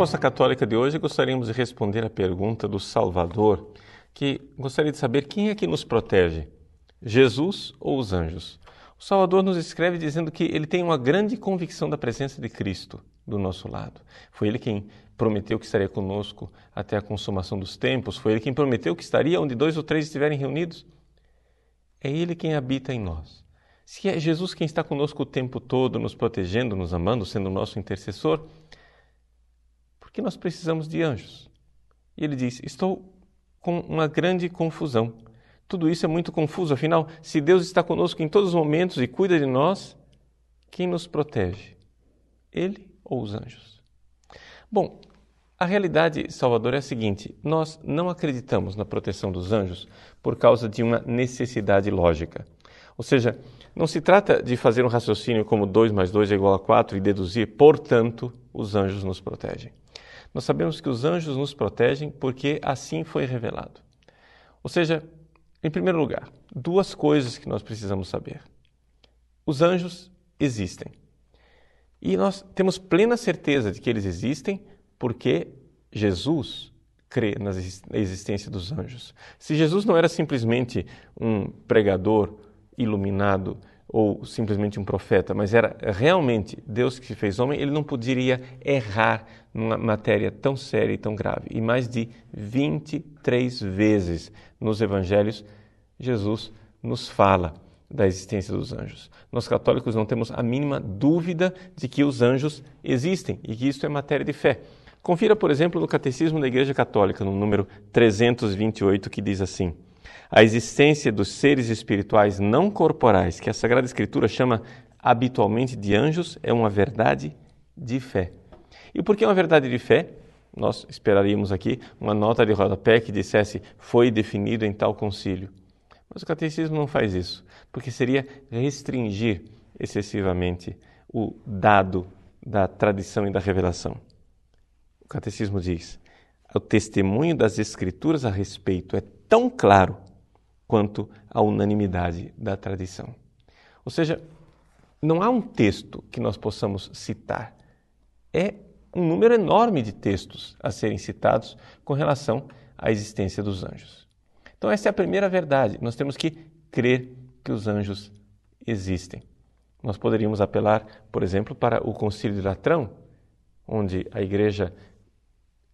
Resposta Católica de hoje, gostaríamos de responder a pergunta do Salvador, que gostaria de saber quem é que nos protege, Jesus ou os anjos? O Salvador nos escreve dizendo que ele tem uma grande convicção da presença de Cristo do nosso lado. Foi ele quem prometeu que estaria conosco até a consumação dos tempos, foi ele quem prometeu que estaria onde dois ou três estiverem reunidos. É ele quem habita em nós. Se é Jesus quem está conosco o tempo todo, nos protegendo, nos amando, sendo o nosso intercessor, por que nós precisamos de anjos? E ele diz: Estou com uma grande confusão. Tudo isso é muito confuso, afinal, se Deus está conosco em todos os momentos e cuida de nós, quem nos protege? Ele ou os anjos? Bom, a realidade, Salvador, é a seguinte: nós não acreditamos na proteção dos anjos por causa de uma necessidade lógica. Ou seja, não se trata de fazer um raciocínio como 2 mais 2 é igual a 4 e deduzir, portanto, os anjos nos protegem. Nós sabemos que os anjos nos protegem porque assim foi revelado. Ou seja, em primeiro lugar, duas coisas que nós precisamos saber. Os anjos existem. E nós temos plena certeza de que eles existem porque Jesus crê na existência dos anjos. Se Jesus não era simplesmente um pregador iluminado ou simplesmente um profeta, mas era realmente Deus que se fez homem, ele não poderia errar numa matéria tão séria e tão grave. E mais de 23 vezes nos evangelhos, Jesus nos fala da existência dos anjos. Nós católicos não temos a mínima dúvida de que os anjos existem e que isso é matéria de fé. Confira, por exemplo, no Catecismo da Igreja Católica, no número 328, que diz assim: a existência dos seres espirituais não corporais, que a Sagrada Escritura chama habitualmente de anjos, é uma verdade de fé. E por que uma verdade de fé? Nós esperaríamos aqui uma nota de rodapé que dissesse foi definido em tal concílio. Mas o catecismo não faz isso, porque seria restringir excessivamente o dado da tradição e da revelação. O catecismo diz: o testemunho das Escrituras a respeito é tão claro quanto à unanimidade da tradição. Ou seja, não há um texto que nós possamos citar. É um número enorme de textos a serem citados com relação à existência dos anjos. Então, essa é a primeira verdade. Nós temos que crer que os anjos existem. Nós poderíamos apelar, por exemplo, para o Concílio de Latrão, onde a Igreja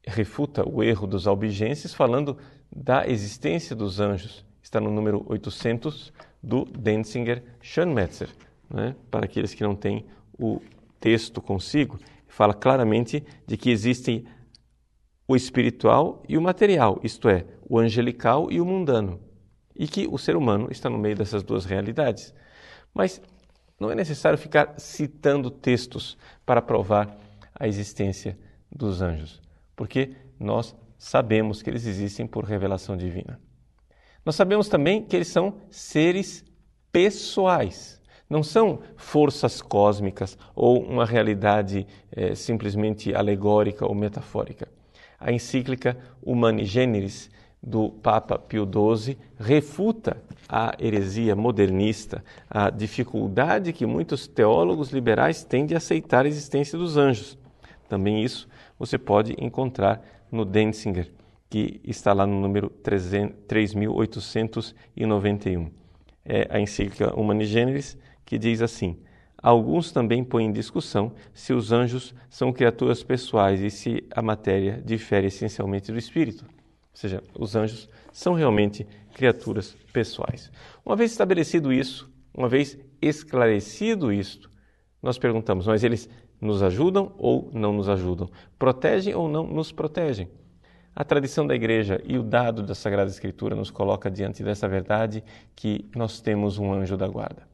refuta o erro dos albigenses falando da existência dos anjos está no número 800 do Denzinger Schönmetzer. Né? Para aqueles que não têm o texto consigo, fala claramente de que existem o espiritual e o material, isto é, o angelical e o mundano, e que o ser humano está no meio dessas duas realidades. Mas não é necessário ficar citando textos para provar a existência dos anjos, porque nós sabemos que eles existem por revelação divina. Nós sabemos também que eles são seres pessoais, não são forças cósmicas ou uma realidade é, simplesmente alegórica ou metafórica. A encíclica Humani Generis do Papa Pio XII refuta a heresia modernista, a dificuldade que muitos teólogos liberais têm de aceitar a existência dos anjos. Também isso você pode encontrar no Denzinger, que está lá no número 3891. É a encíclica Humani Generis, que diz assim: Alguns também põem em discussão se os anjos são criaturas pessoais e se a matéria difere essencialmente do espírito. Ou seja, os anjos são realmente criaturas pessoais. Uma vez estabelecido isso, uma vez esclarecido isto, nós perguntamos: mas eles nos ajudam ou não nos ajudam? Protegem ou não nos protegem? A tradição da igreja e o dado da Sagrada Escritura nos coloca diante dessa verdade que nós temos um anjo da guarda.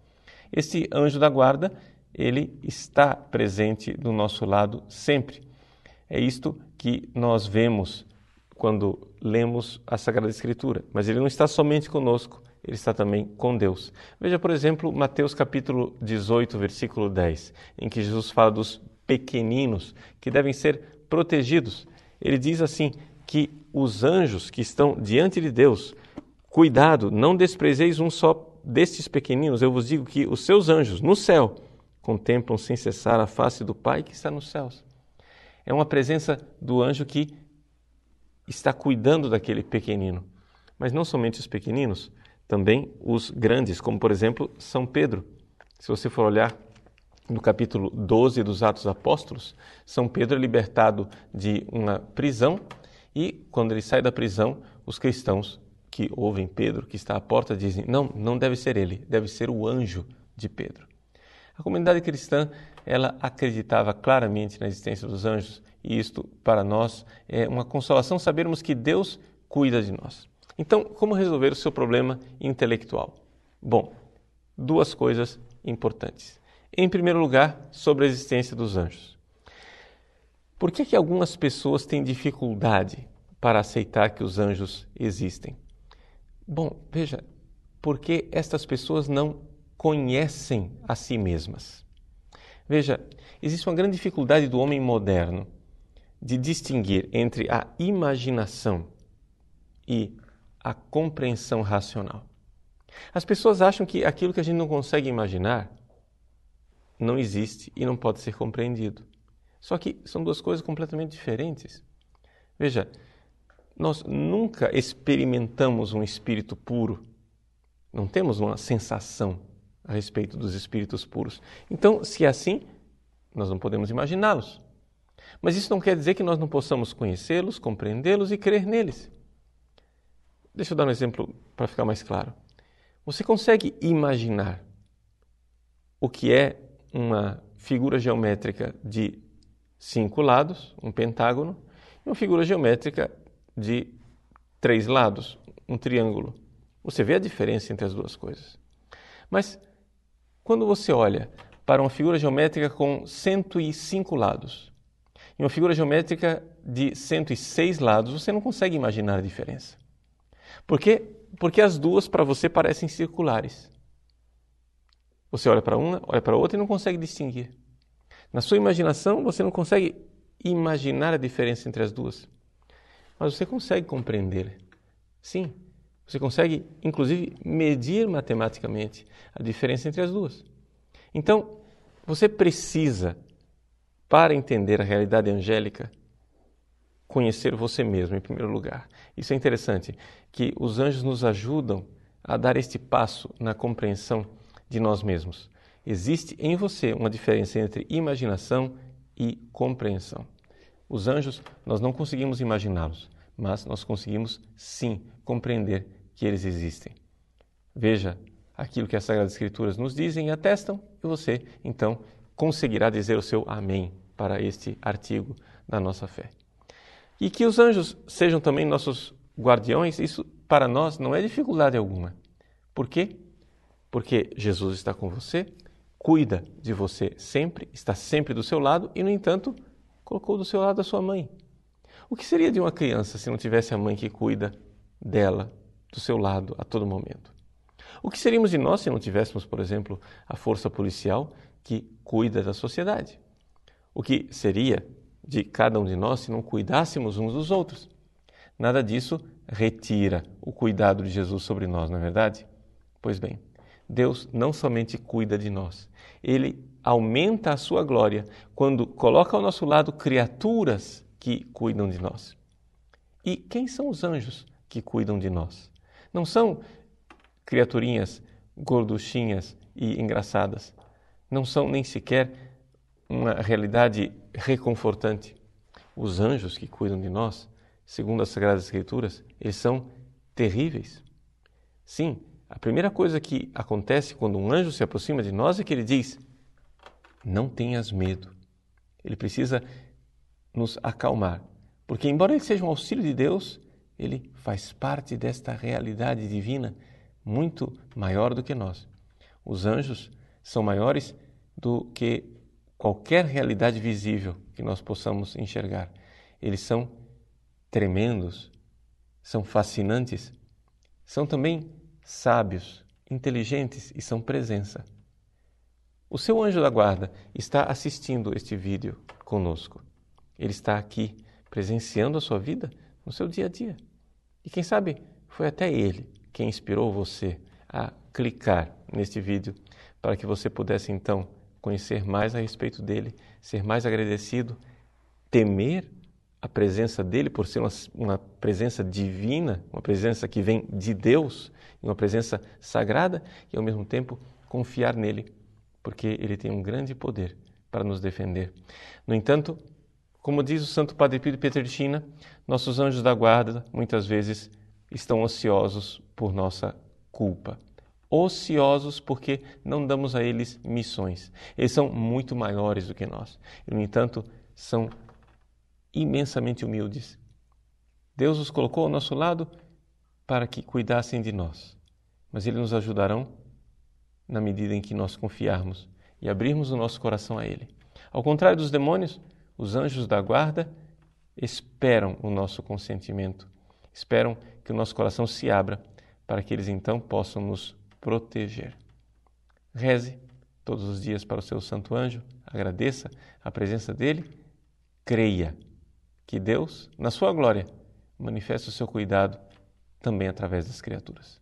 Este anjo da guarda, ele está presente do nosso lado sempre. É isto que nós vemos quando lemos a Sagrada Escritura, mas ele não está somente conosco, ele está também com Deus. Veja, por exemplo, Mateus capítulo 18, versículo 10, em que Jesus fala dos pequeninos que devem ser protegidos. Ele diz assim: que os anjos que estão diante de Deus, cuidado, não desprezeis um só destes pequeninos, eu vos digo que os seus anjos no céu contemplam sem cessar a face do Pai que está nos céus. É uma presença do anjo que está cuidando daquele pequenino. Mas não somente os pequeninos, também os grandes, como por exemplo São Pedro. Se você for olhar no capítulo 12 dos Atos Apóstolos, São Pedro é libertado de uma prisão e, quando ele sai da prisão, os cristãos que ouvem Pedro, que está à porta, dizem: Não, não deve ser ele, deve ser o anjo de Pedro. A comunidade cristã ela acreditava claramente na existência dos anjos e isto para nós é uma consolação sabermos que Deus cuida de nós. Então, como resolver o seu problema intelectual? Bom, duas coisas importantes. Em primeiro lugar, sobre a existência dos anjos. Por que, que algumas pessoas têm dificuldade para aceitar que os anjos existem? Bom, veja, porque estas pessoas não conhecem a si mesmas. Veja, existe uma grande dificuldade do homem moderno de distinguir entre a imaginação e a compreensão racional. As pessoas acham que aquilo que a gente não consegue imaginar não existe e não pode ser compreendido. Só que são duas coisas completamente diferentes. Veja, nós nunca experimentamos um espírito puro, não temos uma sensação a respeito dos espíritos puros. Então, se é assim, nós não podemos imaginá-los. Mas isso não quer dizer que nós não possamos conhecê-los, compreendê-los e crer neles. Deixa eu dar um exemplo para ficar mais claro. Você consegue imaginar o que é uma figura geométrica de cinco lados, um pentágono, e uma figura geométrica de três lados, um triângulo. Você vê a diferença entre as duas coisas. Mas quando você olha para uma figura geométrica com 105 lados e uma figura geométrica de 106 lados, você não consegue imaginar a diferença. Por quê? Porque as duas para você parecem circulares. Você olha para uma, olha para outra e não consegue distinguir. Na sua imaginação, você não consegue imaginar a diferença entre as duas. Mas você consegue compreender. Sim, você consegue, inclusive, medir matematicamente a diferença entre as duas. Então, você precisa, para entender a realidade angélica, conhecer você mesmo em primeiro lugar. Isso é interessante, que os anjos nos ajudam a dar este passo na compreensão de nós mesmos. Existe em você uma diferença entre imaginação e compreensão. Os anjos, nós não conseguimos imaginá-los, mas nós conseguimos sim compreender que eles existem. Veja aquilo que as Sagradas Escrituras nos dizem e atestam, e você, então, conseguirá dizer o seu amém para este artigo da nossa fé. E que os anjos sejam também nossos guardiões, isso para nós não é dificuldade alguma. Por quê? Porque Jesus está com você, cuida de você sempre, está sempre do seu lado e, no entanto, colocou do seu lado a sua mãe. O que seria de uma criança se não tivesse a mãe que cuida dela, do seu lado, a todo momento? O que seríamos de nós se não tivéssemos, por exemplo, a força policial que cuida da sociedade? O que seria de cada um de nós se não cuidássemos uns dos outros? Nada disso retira o cuidado de Jesus sobre nós, não é verdade? Pois bem, Deus não somente cuida de nós, ele aumenta a sua glória quando coloca ao nosso lado criaturas que cuidam de nós. E quem são os anjos que cuidam de nós? Não são criaturinhas gorduchinhas e engraçadas. Não são nem sequer uma realidade reconfortante. Os anjos que cuidam de nós, segundo as Sagradas Escrituras, eles são terríveis. Sim, a primeira coisa que acontece quando um anjo se aproxima de nós é que ele diz: Não tenhas medo. Ele precisa nos acalmar, porque, embora ele seja um auxílio de Deus, ele faz parte desta realidade divina muito maior do que nós. Os anjos são maiores do que qualquer realidade visível que nós possamos enxergar. Eles são tremendos, são fascinantes, são também sábios, inteligentes e são presença. O seu anjo da guarda está assistindo este vídeo conosco. Ele está aqui presenciando a sua vida no seu dia a dia. E quem sabe foi até ele quem inspirou você a clicar neste vídeo para que você pudesse então conhecer mais a respeito dele, ser mais agradecido, temer a presença dele por ser uma, uma, presença divina, uma presença que vem de Deus, uma presença sagrada, e ao mesmo tempo confiar nele, porque ele tem um grande poder para nos defender. No entanto, como diz o Santo Padre Pio de Petrelcina, nossos anjos da guarda muitas vezes estão ociosos por nossa culpa. Ociosos porque não damos a eles missões. Eles são muito maiores do que nós. No entanto, são imensamente humildes. Deus os colocou ao nosso lado para que cuidassem de nós, mas eles nos ajudarão na medida em que nós confiarmos e abrirmos o nosso coração a Ele. Ao contrário dos demônios, os anjos da guarda esperam o nosso consentimento, esperam que o nosso coração se abra para que eles então possam nos proteger. Reze todos os dias para o seu santo anjo, agradeça a presença dele, creia que Deus, na sua glória, manifesta o seu cuidado também através das criaturas.